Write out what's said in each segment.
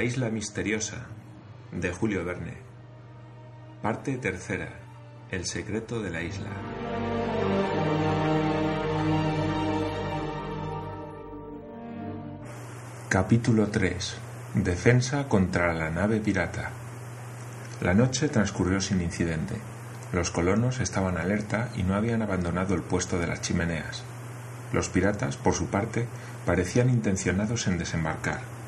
La isla misteriosa de Julio Verne. Parte tercera. El secreto de la isla. Capítulo 3. Defensa contra la nave pirata. La noche transcurrió sin incidente. Los colonos estaban alerta y no habían abandonado el puesto de las chimeneas. Los piratas, por su parte, parecían intencionados en desembarcar.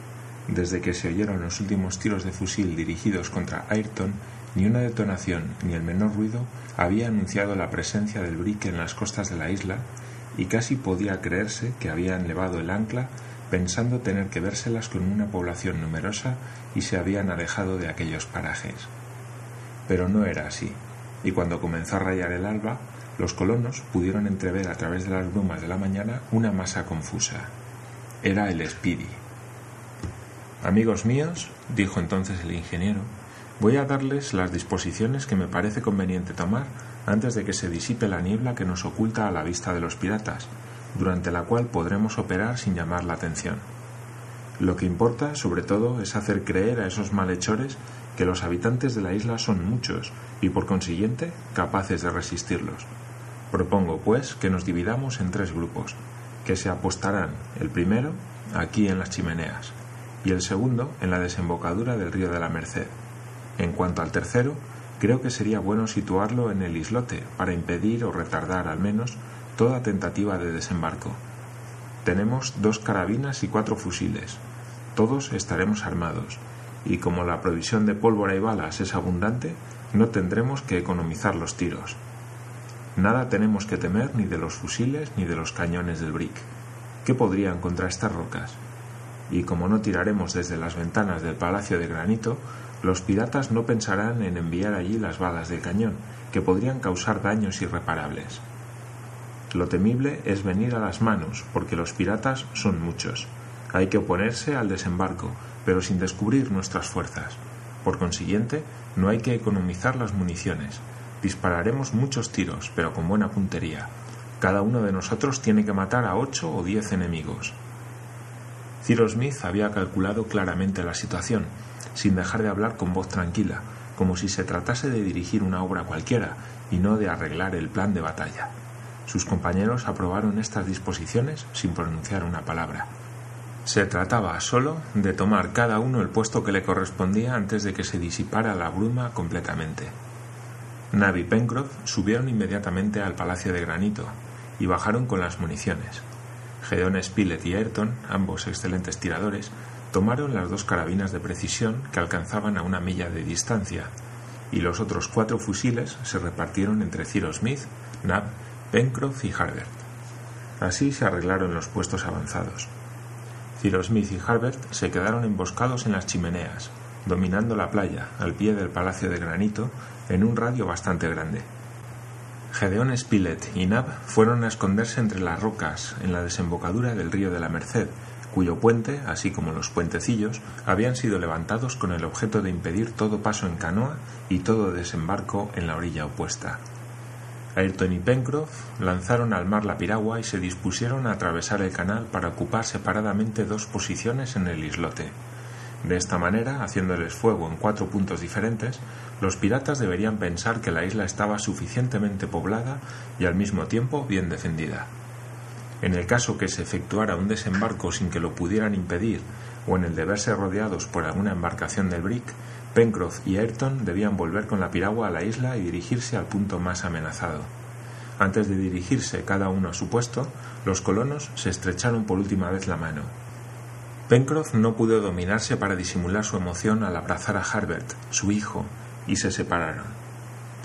Desde que se oyeron los últimos tiros de fusil dirigidos contra Ayrton, ni una detonación ni el menor ruido había anunciado la presencia del brick en las costas de la isla, y casi podía creerse que habían levado el ancla pensando tener que vérselas con una población numerosa y se habían alejado de aquellos parajes. Pero no era así, y cuando comenzó a rayar el alba, los colonos pudieron entrever a través de las brumas de la mañana una masa confusa. Era el Speedy. Amigos míos, dijo entonces el ingeniero, voy a darles las disposiciones que me parece conveniente tomar antes de que se disipe la niebla que nos oculta a la vista de los piratas, durante la cual podremos operar sin llamar la atención. Lo que importa, sobre todo, es hacer creer a esos malhechores que los habitantes de la isla son muchos y, por consiguiente, capaces de resistirlos. Propongo, pues, que nos dividamos en tres grupos, que se apostarán, el primero, aquí en las chimeneas, y el segundo en la desembocadura del río de la Merced. En cuanto al tercero, creo que sería bueno situarlo en el islote para impedir o retardar al menos toda tentativa de desembarco. Tenemos dos carabinas y cuatro fusiles. Todos estaremos armados, y como la provisión de pólvora y balas es abundante, no tendremos que economizar los tiros. Nada tenemos que temer ni de los fusiles ni de los cañones del brick. ¿Qué podrían contra estas rocas? Y como no tiraremos desde las ventanas del palacio de granito, los piratas no pensarán en enviar allí las balas del cañón, que podrían causar daños irreparables. Lo temible es venir a las manos, porque los piratas son muchos. Hay que oponerse al desembarco, pero sin descubrir nuestras fuerzas. Por consiguiente, no hay que economizar las municiones. Dispararemos muchos tiros, pero con buena puntería. Cada uno de nosotros tiene que matar a ocho o diez enemigos. Cyrus Smith había calculado claramente la situación, sin dejar de hablar con voz tranquila, como si se tratase de dirigir una obra cualquiera y no de arreglar el plan de batalla. Sus compañeros aprobaron estas disposiciones sin pronunciar una palabra. Se trataba solo de tomar cada uno el puesto que le correspondía antes de que se disipara la bruma completamente. Navy y Pencroff subieron inmediatamente al Palacio de Granito y bajaron con las municiones. Gedeon Spilett y Ayrton, ambos excelentes tiradores, tomaron las dos carabinas de precisión que alcanzaban a una milla de distancia, y los otros cuatro fusiles se repartieron entre Cyrus Smith, Nab, Pencroff y Harbert. Así se arreglaron los puestos avanzados. Cyrus Smith y Harbert se quedaron emboscados en las chimeneas, dominando la playa, al pie del palacio de granito, en un radio bastante grande. Gedeón Spilett y Nab fueron a esconderse entre las rocas en la desembocadura del río de la Merced, cuyo puente, así como los puentecillos, habían sido levantados con el objeto de impedir todo paso en canoa y todo desembarco en la orilla opuesta. Ayrton y Pencroff lanzaron al mar la piragua y se dispusieron a atravesar el canal para ocupar separadamente dos posiciones en el islote. De esta manera, haciéndoles fuego en cuatro puntos diferentes, los piratas deberían pensar que la isla estaba suficientemente poblada y al mismo tiempo bien defendida. En el caso que se efectuara un desembarco sin que lo pudieran impedir, o en el de verse rodeados por alguna embarcación del Brick, Pencroff y Ayrton debían volver con la piragua a la isla y dirigirse al punto más amenazado. Antes de dirigirse cada uno a su puesto, los colonos se estrecharon por última vez la mano. Pencroff no pudo dominarse para disimular su emoción al abrazar a Harbert, su hijo, y se separaron.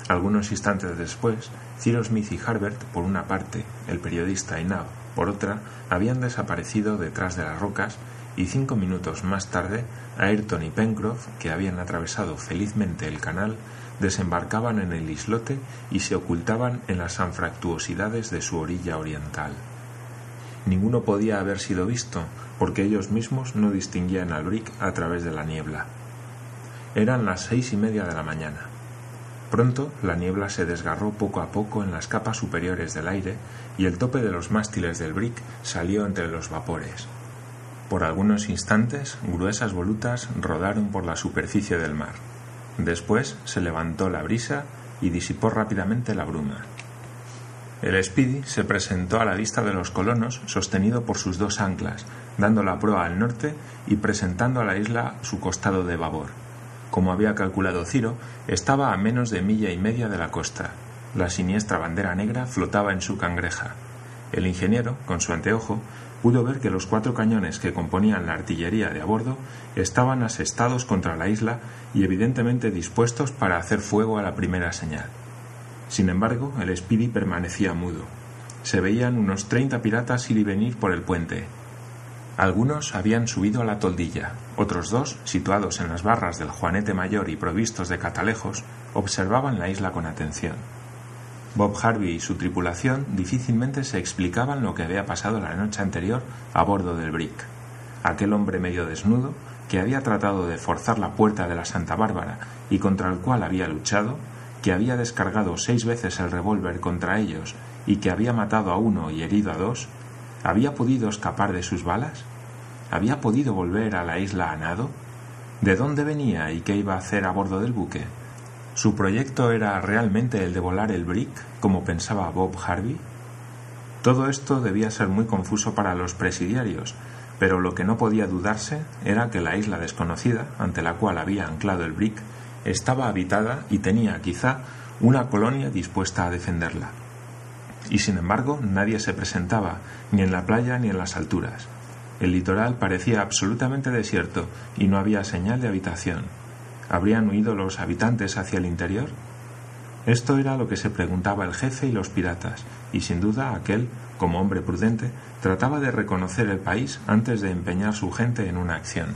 Algunos instantes después, Cyrus Smith y Harbert, por una parte, el periodista y Nab, por otra, habían desaparecido detrás de las rocas y cinco minutos más tarde, Ayrton y Pencroff, que habían atravesado felizmente el canal, desembarcaban en el islote y se ocultaban en las anfractuosidades de su orilla oriental. Ninguno podía haber sido visto, porque ellos mismos no distinguían al brick a través de la niebla. Eran las seis y media de la mañana. Pronto la niebla se desgarró poco a poco en las capas superiores del aire y el tope de los mástiles del brick salió entre los vapores. Por algunos instantes, gruesas volutas rodaron por la superficie del mar. Después se levantó la brisa y disipó rápidamente la bruma. El Speedy se presentó a la vista de los colonos sostenido por sus dos anclas, dando la proa al norte y presentando a la isla su costado de babor. Como había calculado Ciro, estaba a menos de milla y media de la costa. La siniestra bandera negra flotaba en su cangreja. El ingeniero, con su anteojo, pudo ver que los cuatro cañones que componían la artillería de a bordo estaban asestados contra la isla y evidentemente dispuestos para hacer fuego a la primera señal. Sin embargo, el Speedy permanecía mudo. Se veían unos treinta piratas ir y venir por el puente. Algunos habían subido a la toldilla, otros dos, situados en las barras del Juanete Mayor y provistos de catalejos, observaban la isla con atención. Bob Harvey y su tripulación difícilmente se explicaban lo que había pasado la noche anterior a bordo del Brick. Aquel hombre medio desnudo, que había tratado de forzar la puerta de la Santa Bárbara y contra el cual había luchado, que había descargado seis veces el revólver contra ellos y que había matado a uno y herido a dos, ¿había podido escapar de sus balas? ¿Había podido volver a la isla a nado? ¿De dónde venía y qué iba a hacer a bordo del buque? ¿Su proyecto era realmente el de volar el Brick, como pensaba Bob Harvey? Todo esto debía ser muy confuso para los presidiarios, pero lo que no podía dudarse era que la isla desconocida, ante la cual había anclado el Brick, estaba habitada y tenía quizá una colonia dispuesta a defenderla. Y sin embargo nadie se presentaba, ni en la playa ni en las alturas. El litoral parecía absolutamente desierto y no había señal de habitación. ¿Habrían huido los habitantes hacia el interior? Esto era lo que se preguntaba el jefe y los piratas, y sin duda aquel, como hombre prudente, trataba de reconocer el país antes de empeñar su gente en una acción.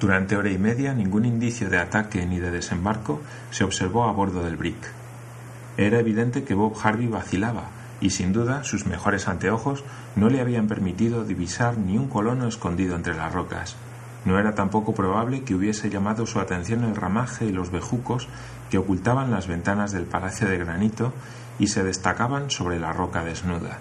Durante hora y media ningún indicio de ataque ni de desembarco se observó a bordo del Brick. Era evidente que Bob Harvey vacilaba, y sin duda sus mejores anteojos no le habían permitido divisar ni un colono escondido entre las rocas. No era tampoco probable que hubiese llamado su atención el ramaje y los bejucos que ocultaban las ventanas del palacio de granito y se destacaban sobre la roca desnuda.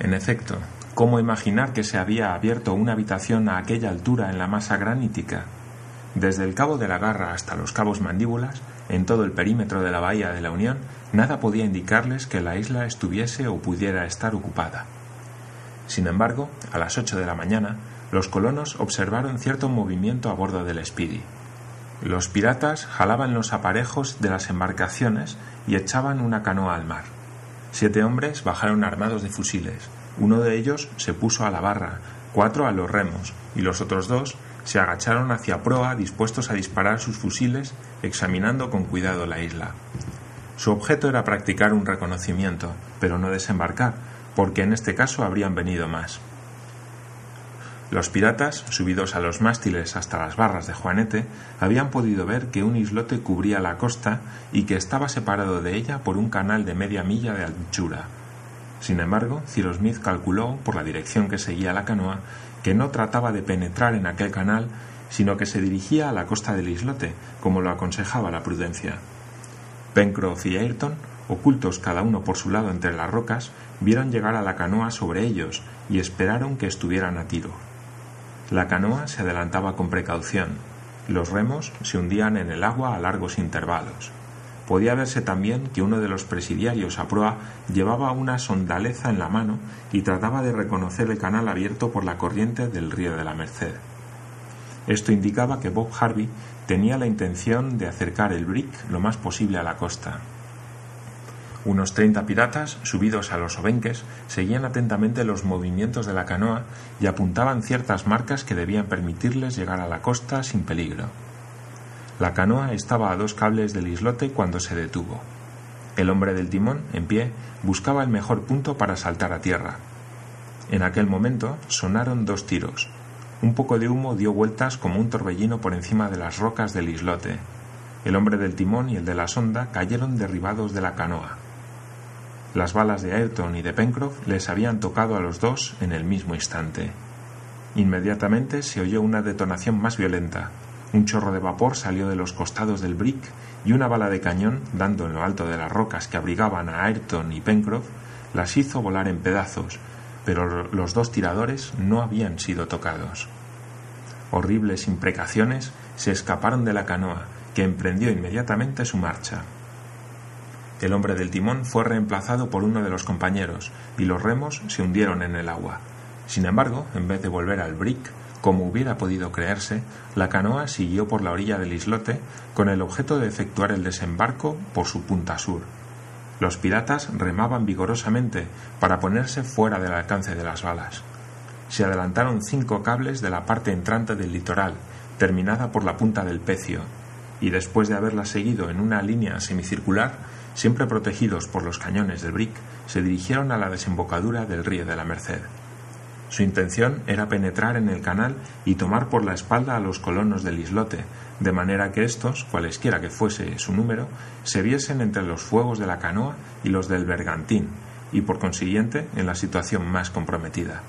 En efecto, ¿cómo imaginar que se había abierto una habitación a aquella altura en la masa granítica? Desde el cabo de la garra hasta los cabos mandíbulas, en todo el perímetro de la bahía de la Unión, nada podía indicarles que la isla estuviese o pudiera estar ocupada. Sin embargo, a las ocho de la mañana, los colonos observaron cierto movimiento a bordo del Speedy. Los piratas jalaban los aparejos de las embarcaciones y echaban una canoa al mar. Siete hombres bajaron armados de fusiles. Uno de ellos se puso a la barra, cuatro a los remos, y los otros dos se agacharon hacia proa dispuestos a disparar sus fusiles, examinando con cuidado la isla. Su objeto era practicar un reconocimiento, pero no desembarcar, porque en este caso habrían venido más. Los piratas, subidos a los mástiles hasta las barras de Juanete, habían podido ver que un islote cubría la costa y que estaba separado de ella por un canal de media milla de anchura. Sin embargo, Cyrus Smith calculó, por la dirección que seguía la canoa, que no trataba de penetrar en aquel canal, sino que se dirigía a la costa del islote, como lo aconsejaba la prudencia. Pencroff y Ayrton, ocultos cada uno por su lado entre las rocas, vieron llegar a la canoa sobre ellos y esperaron que estuvieran a tiro. La canoa se adelantaba con precaución. Los remos se hundían en el agua a largos intervalos. Podía verse también que uno de los presidiarios a proa llevaba una sondaleza en la mano y trataba de reconocer el canal abierto por la corriente del río de la Merced. Esto indicaba que Bob Harvey tenía la intención de acercar el brick lo más posible a la costa. Unos treinta piratas, subidos a los obenques, seguían atentamente los movimientos de la canoa y apuntaban ciertas marcas que debían permitirles llegar a la costa sin peligro. La canoa estaba a dos cables del islote cuando se detuvo. El hombre del timón, en pie, buscaba el mejor punto para saltar a tierra. En aquel momento sonaron dos tiros. Un poco de humo dio vueltas como un torbellino por encima de las rocas del islote. El hombre del timón y el de la sonda cayeron derribados de la canoa. Las balas de Ayrton y de Pencroff les habían tocado a los dos en el mismo instante. Inmediatamente se oyó una detonación más violenta. Un chorro de vapor salió de los costados del brick y una bala de cañón, dando en lo alto de las rocas que abrigaban a Ayrton y Pencroff, las hizo volar en pedazos, pero los dos tiradores no habían sido tocados. Horribles imprecaciones se escaparon de la canoa, que emprendió inmediatamente su marcha. El hombre del timón fue reemplazado por uno de los compañeros, y los remos se hundieron en el agua. Sin embargo, en vez de volver al brick, como hubiera podido creerse, la canoa siguió por la orilla del islote con el objeto de efectuar el desembarco por su punta sur. Los piratas remaban vigorosamente para ponerse fuera del alcance de las balas. Se adelantaron cinco cables de la parte entrante del litoral, terminada por la punta del pecio, y después de haberla seguido en una línea semicircular, siempre protegidos por los cañones del Brick, se dirigieron a la desembocadura del río de la Merced. Su intención era penetrar en el canal y tomar por la espalda a los colonos del islote, de manera que éstos, cualesquiera que fuese su número, se viesen entre los fuegos de la canoa y los del bergantín, y por consiguiente en la situación más comprometida.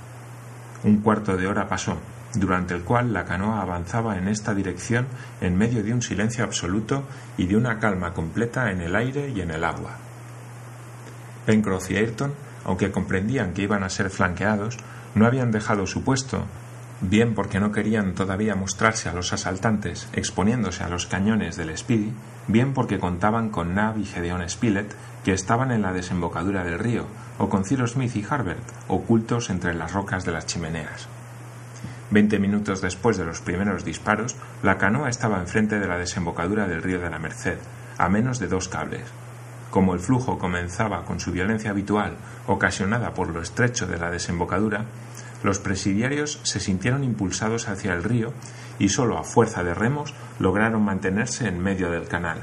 Un cuarto de hora pasó, durante el cual la canoa avanzaba en esta dirección en medio de un silencio absoluto y de una calma completa en el aire y en el agua. Pencroff y Ayrton, aunque comprendían que iban a ser flanqueados, no habían dejado su puesto, bien porque no querían todavía mostrarse a los asaltantes exponiéndose a los cañones del Speedy, bien porque contaban con Nab y Gedeon Spilett, que estaban en la desembocadura del río, o con Cyrus Smith y Harbert, ocultos entre las rocas de las chimeneas. Veinte minutos después de los primeros disparos, la canoa estaba enfrente de la desembocadura del río de la Merced, a menos de dos cables. Como el flujo comenzaba con su violencia habitual, ocasionada por lo estrecho de la desembocadura, los presidiarios se sintieron impulsados hacia el río y sólo a fuerza de remos lograron mantenerse en medio del canal.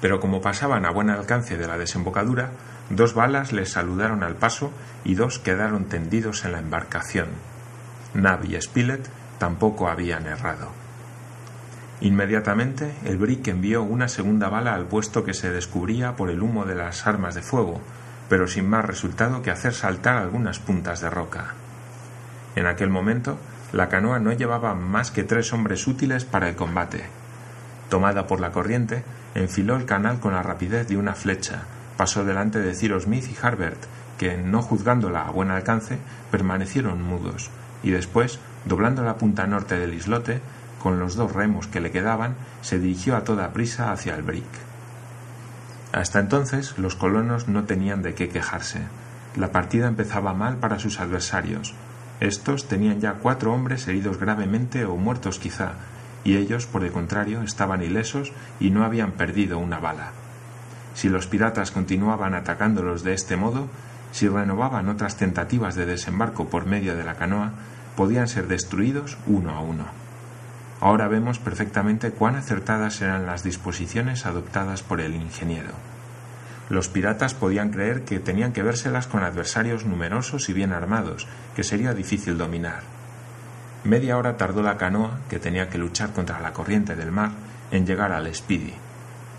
Pero como pasaban a buen alcance de la desembocadura, dos balas les saludaron al paso y dos quedaron tendidos en la embarcación. Nab y Spilett tampoco habían errado. Inmediatamente el Brick envió una segunda bala al puesto que se descubría por el humo de las armas de fuego, pero sin más resultado que hacer saltar algunas puntas de roca. En aquel momento, la canoa no llevaba más que tres hombres útiles para el combate. Tomada por la corriente, enfiló el canal con la rapidez de una flecha, pasó delante de Cyrus Smith y Harbert, que, no juzgándola a buen alcance, permanecieron mudos, y después, doblando la punta norte del islote, con los dos remos que le quedaban, se dirigió a toda prisa hacia el brick. Hasta entonces los colonos no tenían de qué quejarse. La partida empezaba mal para sus adversarios. Estos tenían ya cuatro hombres heridos gravemente o muertos quizá, y ellos, por el contrario, estaban ilesos y no habían perdido una bala. Si los piratas continuaban atacándolos de este modo, si renovaban otras tentativas de desembarco por medio de la canoa, podían ser destruidos uno a uno. Ahora vemos perfectamente cuán acertadas eran las disposiciones adoptadas por el ingeniero. Los piratas podían creer que tenían que vérselas con adversarios numerosos y bien armados, que sería difícil dominar. Media hora tardó la canoa, que tenía que luchar contra la corriente del mar, en llegar al Speedy.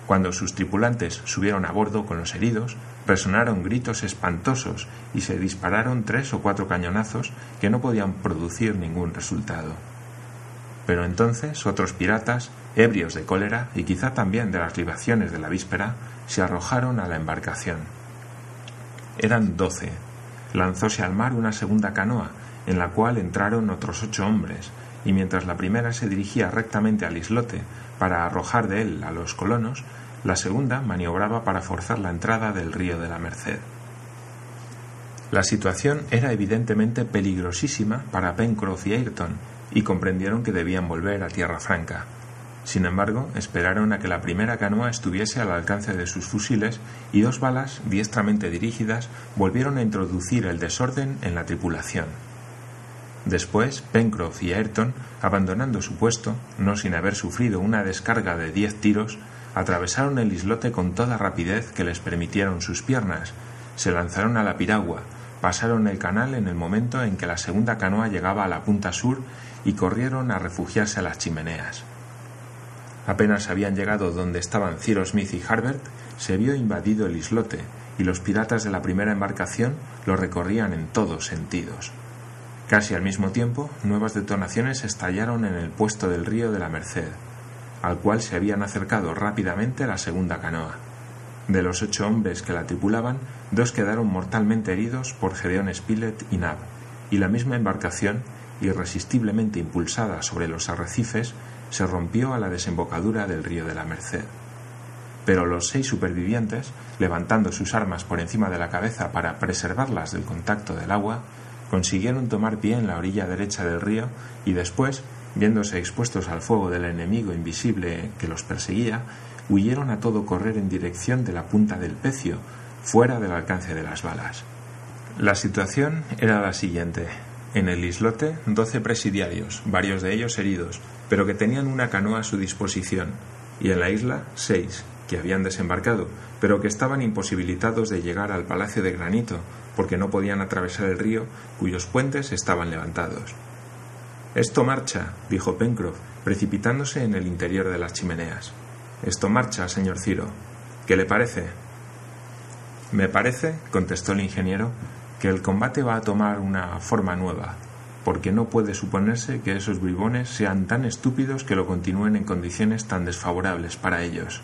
Cuando sus tripulantes subieron a bordo con los heridos, resonaron gritos espantosos y se dispararon tres o cuatro cañonazos que no podían producir ningún resultado. Pero entonces otros piratas, ebrios de cólera y quizá también de las libaciones de la víspera, se arrojaron a la embarcación. Eran doce. Lanzóse al mar una segunda canoa, en la cual entraron otros ocho hombres, y mientras la primera se dirigía rectamente al islote para arrojar de él a los colonos, la segunda maniobraba para forzar la entrada del río de la Merced. La situación era evidentemente peligrosísima para Pencroff y Ayrton, y comprendieron que debían volver a tierra franca. Sin embargo, esperaron a que la primera canoa estuviese al alcance de sus fusiles y dos balas, diestramente dirigidas, volvieron a introducir el desorden en la tripulación. Después, Pencroff y Ayrton, abandonando su puesto, no sin haber sufrido una descarga de diez tiros, atravesaron el islote con toda rapidez que les permitieron sus piernas, se lanzaron a la piragua, pasaron el canal en el momento en que la segunda canoa llegaba a la punta sur y corrieron a refugiarse a las chimeneas. Apenas habían llegado donde estaban Cyrus Smith y Harbert, se vio invadido el islote, y los piratas de la primera embarcación lo recorrían en todos sentidos. Casi al mismo tiempo, nuevas detonaciones estallaron en el puesto del río de la Merced, al cual se habían acercado rápidamente la segunda canoa. De los ocho hombres que la tripulaban, dos quedaron mortalmente heridos por Gedeón Spilett y Nab, y la misma embarcación, irresistiblemente impulsada sobre los arrecifes, se rompió a la desembocadura del río de la Merced. Pero los seis supervivientes, levantando sus armas por encima de la cabeza para preservarlas del contacto del agua, consiguieron tomar pie en la orilla derecha del río y después, viéndose expuestos al fuego del enemigo invisible que los perseguía, huyeron a todo correr en dirección de la punta del pecio, fuera del alcance de las balas. La situación era la siguiente. En el islote, doce presidiarios, varios de ellos heridos, pero que tenían una canoa a su disposición, y en la isla, seis, que habían desembarcado, pero que estaban imposibilitados de llegar al Palacio de Granito, porque no podían atravesar el río, cuyos puentes estaban levantados. Esto marcha, dijo Pencroff, precipitándose en el interior de las chimeneas. Esto marcha, señor Ciro. ¿Qué le parece? Me parece, contestó el ingeniero, que el combate va a tomar una forma nueva, porque no puede suponerse que esos bribones sean tan estúpidos que lo continúen en condiciones tan desfavorables para ellos.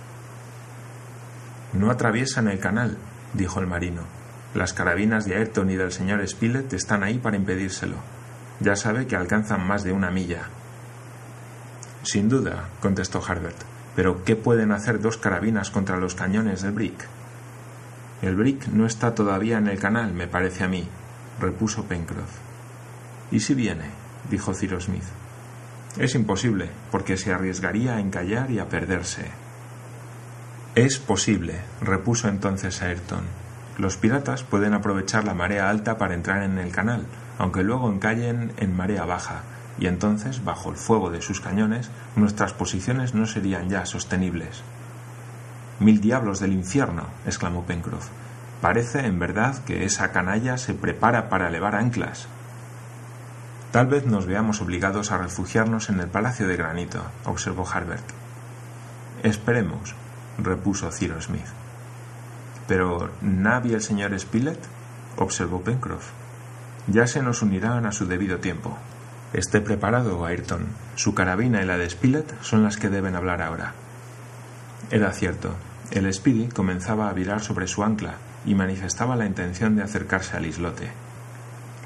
No atraviesan el canal, dijo el marino. Las carabinas de Ayrton y del señor Spilett están ahí para impedírselo. Ya sabe que alcanzan más de una milla. Sin duda, contestó Harbert. Pero ¿qué pueden hacer dos carabinas contra los cañones del Brick? El Brick no está todavía en el canal, me parece a mí, repuso Pencroff. ¿Y si viene? dijo Cyrus Smith. Es imposible, porque se arriesgaría a encallar y a perderse. Es posible, repuso entonces Ayrton. Los piratas pueden aprovechar la marea alta para entrar en el canal, aunque luego encallen en marea baja, y entonces, bajo el fuego de sus cañones, nuestras posiciones no serían ya sostenibles. Mil diablos del infierno, exclamó Pencroff. Parece, en verdad, que esa canalla se prepara para elevar anclas. Tal vez nos veamos obligados a refugiarnos en el Palacio de Granito, observó Harbert. Esperemos, repuso Cyrus Smith. Pero ¿Nab y el señor Spilett? observó Pencroff. Ya se nos unirán a su debido tiempo. Esté preparado, Ayrton. Su carabina y la de Spilett son las que deben hablar ahora. Era cierto. El Speedy comenzaba a virar sobre su ancla y manifestaba la intención de acercarse al islote.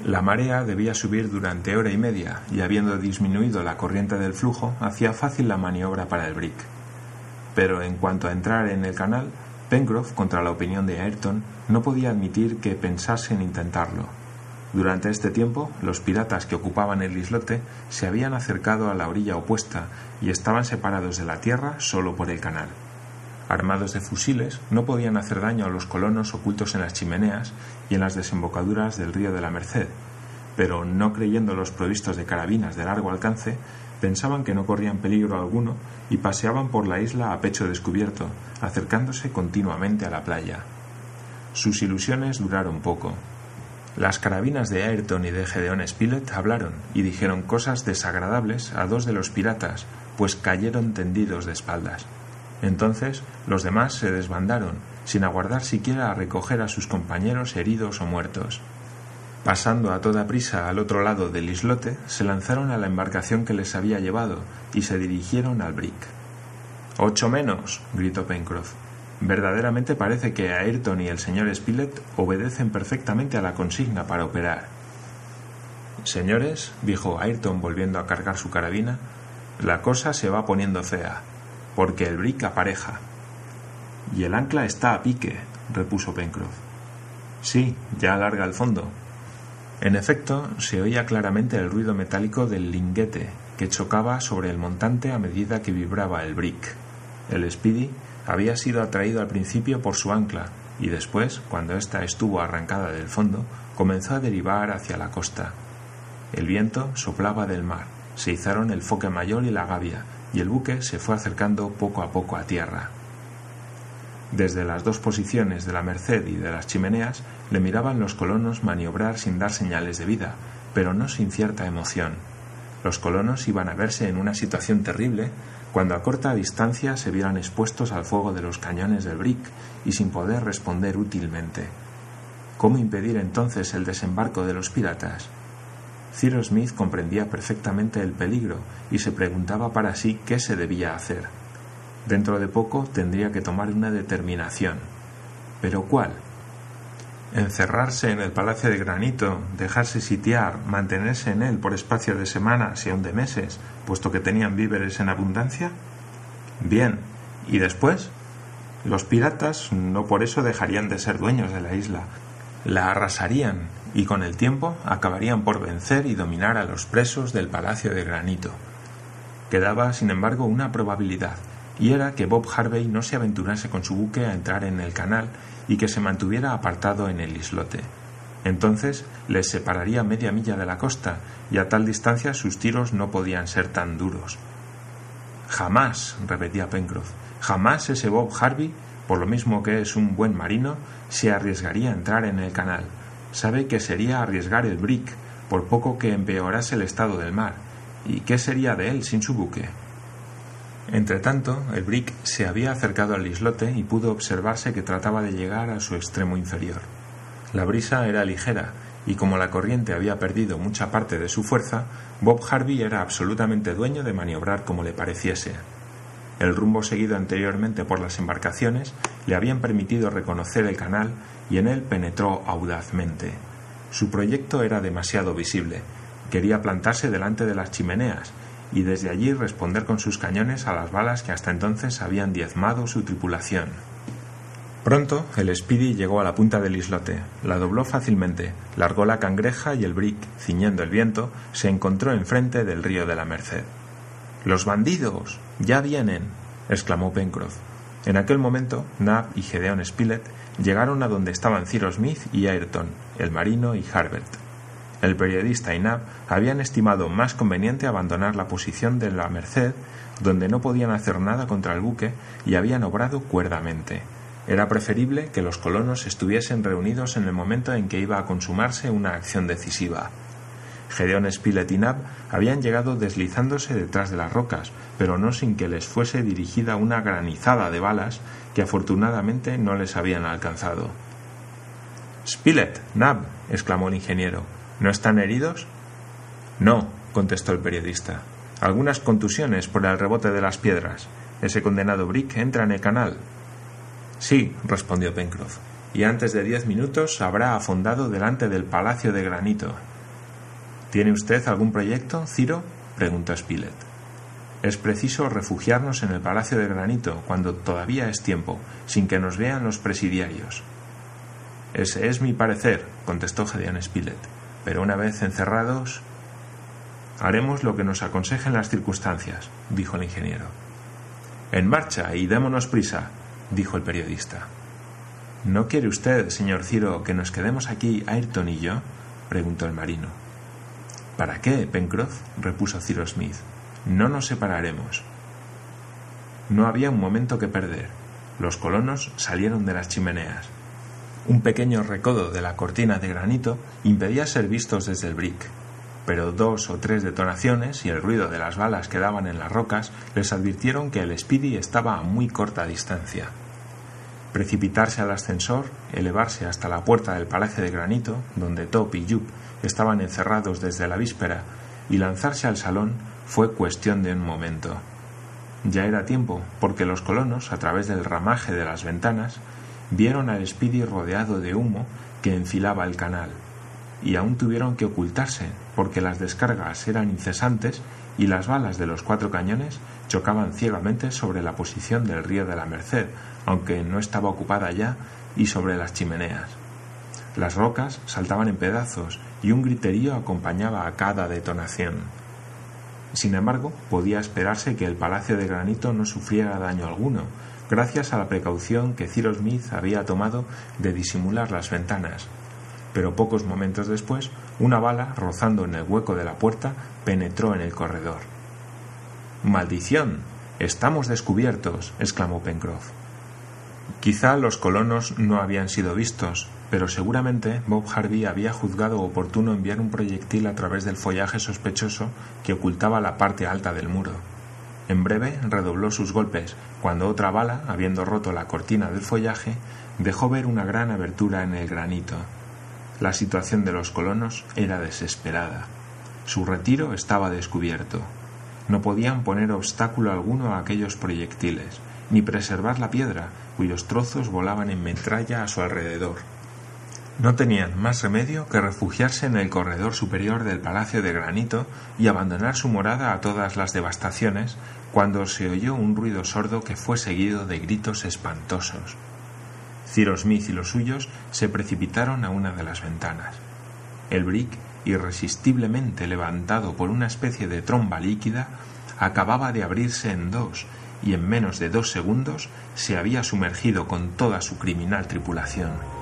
La marea debía subir durante hora y media y habiendo disminuido la corriente del flujo, hacía fácil la maniobra para el brick. Pero en cuanto a entrar en el canal, Pencroff, contra la opinión de Ayrton, no podía admitir que pensase en intentarlo, durante este tiempo, los piratas que ocupaban el islote se habían acercado a la orilla opuesta y estaban separados de la tierra solo por el canal. Armados de fusiles, no podían hacer daño a los colonos ocultos en las chimeneas y en las desembocaduras del río de la Merced, pero no creyendo los provistos de carabinas de largo alcance, pensaban que no corrían peligro alguno y paseaban por la isla a pecho descubierto, acercándose continuamente a la playa. Sus ilusiones duraron poco, las carabinas de Ayrton y de Gedeón Spilett hablaron y dijeron cosas desagradables a dos de los piratas, pues cayeron tendidos de espaldas. Entonces los demás se desbandaron, sin aguardar siquiera a recoger a sus compañeros heridos o muertos. Pasando a toda prisa al otro lado del islote, se lanzaron a la embarcación que les había llevado y se dirigieron al brick. Ocho menos. gritó Pencroff. Verdaderamente parece que Ayrton y el señor Spilett obedecen perfectamente a la consigna para operar. Señores, dijo Ayrton volviendo a cargar su carabina, la cosa se va poniendo fea, porque el brick apareja. Y el ancla está a pique, repuso Pencroff. Sí, ya alarga el fondo. En efecto, se oía claramente el ruido metálico del linguete que chocaba sobre el montante a medida que vibraba el brick. El Speedy había sido atraído al principio por su ancla y después, cuando ésta estuvo arrancada del fondo, comenzó a derivar hacia la costa. El viento soplaba del mar, se izaron el foque mayor y la gavia, y el buque se fue acercando poco a poco a tierra. Desde las dos posiciones de la Merced y de las chimeneas le miraban los colonos maniobrar sin dar señales de vida, pero no sin cierta emoción. Los colonos iban a verse en una situación terrible cuando a corta distancia se vieran expuestos al fuego de los cañones del Brick y sin poder responder útilmente. ¿Cómo impedir entonces el desembarco de los piratas? Cyrus Smith comprendía perfectamente el peligro y se preguntaba para sí qué se debía hacer. Dentro de poco tendría que tomar una determinación, ¿Pero cuál? Encerrarse en el Palacio de Granito, dejarse sitiar, mantenerse en él por espacio de semanas y aun de meses, puesto que tenían víveres en abundancia? Bien, ¿y después? Los piratas no por eso dejarían de ser dueños de la isla. La arrasarían y con el tiempo acabarían por vencer y dominar a los presos del Palacio de Granito. Quedaba, sin embargo, una probabilidad, y era que Bob Harvey no se aventurase con su buque a entrar en el canal y que se mantuviera apartado en el islote. Entonces les separaría media milla de la costa y a tal distancia sus tiros no podían ser tan duros. Jamás, repetía Pencroff, jamás ese Bob Harvey, por lo mismo que es un buen marino, se arriesgaría a entrar en el canal. Sabe que sería arriesgar el brick, por poco que empeorase el estado del mar. ¿Y qué sería de él sin su buque? Entretanto, el brick se había acercado al islote y pudo observarse que trataba de llegar a su extremo inferior. La brisa era ligera, y como la corriente había perdido mucha parte de su fuerza, Bob Harvey era absolutamente dueño de maniobrar como le pareciese. El rumbo seguido anteriormente por las embarcaciones le habían permitido reconocer el canal y en él penetró audazmente. Su proyecto era demasiado visible. Quería plantarse delante de las chimeneas y desde allí responder con sus cañones a las balas que hasta entonces habían diezmado su tripulación. Pronto el Speedy llegó a la punta del islote, la dobló fácilmente, largó la cangreja y el brick, ciñendo el viento, se encontró enfrente del río de la Merced. ¡Los bandidos! ¡Ya vienen! exclamó Pencroff. En aquel momento, Nab y Gedeon Spilett llegaron a donde estaban Cyrus Smith y Ayrton, el marino y Harbert. El periodista y Nab habían estimado más conveniente abandonar la posición de la Merced, donde no podían hacer nada contra el buque, y habían obrado cuerdamente. Era preferible que los colonos estuviesen reunidos en el momento en que iba a consumarse una acción decisiva. Gedeón Spilett y Nab habían llegado deslizándose detrás de las rocas, pero no sin que les fuese dirigida una granizada de balas que afortunadamente no les habían alcanzado. Spilett, Nab, exclamó el ingeniero, ¿No están heridos? No, contestó el periodista. Algunas contusiones por el rebote de las piedras. Ese condenado Brick entra en el canal. Sí, respondió Pencroff, y antes de diez minutos habrá afondado delante del Palacio de Granito. ¿Tiene usted algún proyecto, Ciro? preguntó Spilett. Es preciso refugiarnos en el Palacio de Granito cuando todavía es tiempo, sin que nos vean los presidiarios. Ese es mi parecer, contestó Gedeón Spilett pero una vez encerrados... Haremos lo que nos aconsejen las circunstancias, dijo el ingeniero. En marcha y démonos prisa, dijo el periodista. ¿No quiere usted, señor Ciro, que nos quedemos aquí Ayrton y yo? preguntó el marino. ¿Para qué, Pencroff? repuso Ciro Smith. No nos separaremos. No había un momento que perder. Los colonos salieron de las chimeneas. Un pequeño recodo de la cortina de granito impedía ser vistos desde el brick, pero dos o tres detonaciones y el ruido de las balas que daban en las rocas les advirtieron que el Speedy estaba a muy corta distancia. Precipitarse al ascensor, elevarse hasta la puerta del palacio de granito, donde Top y Jup estaban encerrados desde la víspera, y lanzarse al salón fue cuestión de un momento. Ya era tiempo, porque los colonos, a través del ramaje de las ventanas, vieron al Speedy rodeado de humo que enfilaba el canal, y aún tuvieron que ocultarse porque las descargas eran incesantes y las balas de los cuatro cañones chocaban ciegamente sobre la posición del río de la Merced, aunque no estaba ocupada ya, y sobre las chimeneas. Las rocas saltaban en pedazos y un griterío acompañaba a cada detonación. Sin embargo, podía esperarse que el palacio de granito no sufriera daño alguno, gracias a la precaución que Cyrus Smith había tomado de disimular las ventanas. Pero pocos momentos después, una bala, rozando en el hueco de la puerta, penetró en el corredor. ¡Maldición! Estamos descubiertos, exclamó Pencroff. Quizá los colonos no habían sido vistos, pero seguramente Bob Harvey había juzgado oportuno enviar un proyectil a través del follaje sospechoso que ocultaba la parte alta del muro. En breve redobló sus golpes, cuando otra bala, habiendo roto la cortina del follaje, dejó ver una gran abertura en el granito. La situación de los colonos era desesperada. Su retiro estaba descubierto. No podían poner obstáculo alguno a aquellos proyectiles, ni preservar la piedra, cuyos trozos volaban en metralla a su alrededor. No tenían más remedio que refugiarse en el corredor superior del palacio de granito y abandonar su morada a todas las devastaciones, cuando se oyó un ruido sordo que fue seguido de gritos espantosos. Cyrus Smith y los suyos se precipitaron a una de las ventanas. El brick, irresistiblemente levantado por una especie de tromba líquida, acababa de abrirse en dos y en menos de dos segundos se había sumergido con toda su criminal tripulación